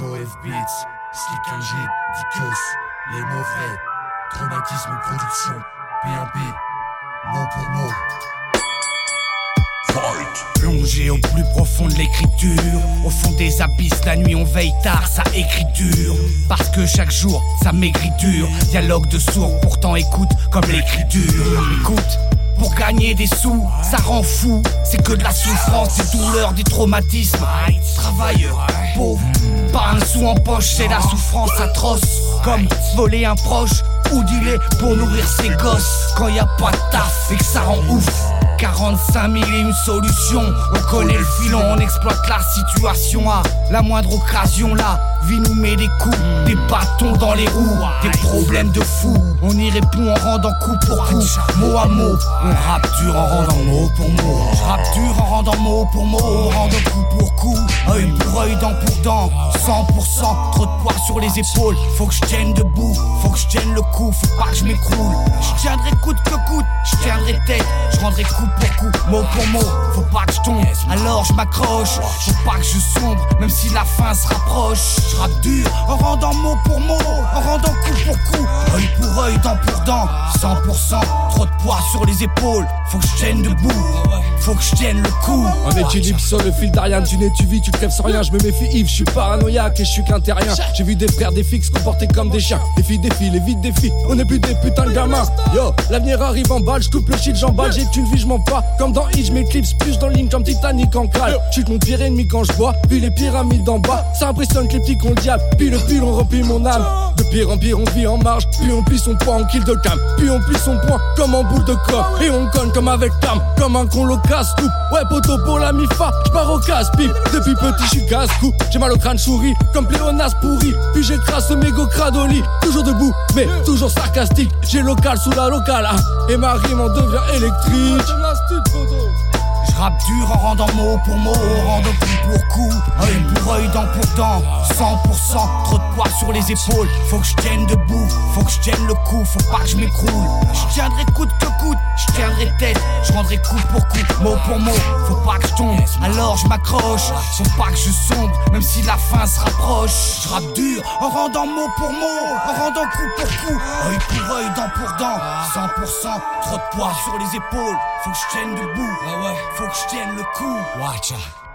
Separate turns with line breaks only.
F Beats, Slick NG, Dicus, les mots vrais, traumatisme production, P1P, mot pour mot.
Plongé au plus profond de l'écriture, au fond des abysses, la nuit on veille tard, ça écriture. Parce que chaque jour, ça maigrit dur. Dialogue de sourds, pourtant écoute comme l'écriture. Écoute, pour gagner des sous, ça rend fou. C'est que de la souffrance, des douleurs, des traumatismes. Travailleur, pauvre, pas un sou en poche, c'est la souffrance atroce. Comme voler un proche ou dealer pour nourrir ses gosses. Quand y a pas de taf et que ça rend ouf. 45 000 et une solution. On connaît le filon, on exploite la situation à la moindre occasion. La vie nous met des coups, des dans les roues, des problèmes de fou. On y répond en rendant coup pour coup, mot à mot. On rappe dur en rendant mot pour mot. Je rappe dur en rendant mot pour mot, en rendant coup pour coup, œil pour œil, dent pour dent. 100%, trop de poids sur les épaules. Faut que je tienne debout, faut que je tienne le coup, faut pas que je m'écroule. Je tiendrai coûte que coûte, je tiendrai tête, je rendrai coup pour coup, mot pour mot. Faut pas que je tombe, alors je m'accroche. Faut pas que je sombre, même si la fin se rapproche. Je rappe dur en rendant mot pour mot, en rendant coup pour coup, œil pour œil, dent pour dent. 100%, trop de poids sur les épaules. Faut que je tienne debout, faut que je tienne le coup.
Un équilibre sur le fil d'Ariane, tu nais, tu vis, tu crèves sans rien. Je me méfie Yves, je suis paranoïaque et je suis qu'un terrien. J'ai vu des frères, des fixes comportés comme des chiens. Des filles, des filles, les vides, des filles. On est plus des putains de gamins. Yo, l'avenir arrive en balle, je coupe le shit, j'emballe. J'ai une vie, je m'en. Comme dans Hitch, mes clips plus dans ligne comme Titanic en cale. Je mon pire ennemi quand je bois, puis les pyramides d'en bas. Ça impressionne que les petits qu'on le diable. Puis le pile, on mon âme. De pire en pire, on vit en marge. Puis on plie son poids en kill de cam. Puis on plie son poing comme en boule de corps. Et on conne comme avec cam. Comme un con tout. Ouais, poteau pour la mifa. J'pars au casse-pipe. Depuis petit, j'suis casse-cou. J'ai mal au crâne souris. Comme pléonas pourri. Puis j'écrase ce mégot cradoli. Toujours debout, mais toujours sarcastique. J'ai local sous la locale. hein. Et ma rime en devient électrique.
Je rappe dur en rendant mot pour mot, en rendant coup pour coup, œil pour œil, dent pour dent. 100%, trop de poids sur les épaules. Faut que je tienne debout, faut que je tienne le coup, faut pas que je m'écroule. Je tiendrai coûte que coûte, je tiendrai tête, coup pour coup, mot pour mot. Faut pas que je tombe, alors je m'accroche. Faut pas que je sombre, même si la fin se rapproche. Je rappe dur en rendant mot pour mot, en rendant coup pour coup, œil pour œil, dent pour dent. 100%, trop de poids sur les épaules. Faut que je tienne debout, faut que je tienne le coup. Watch out.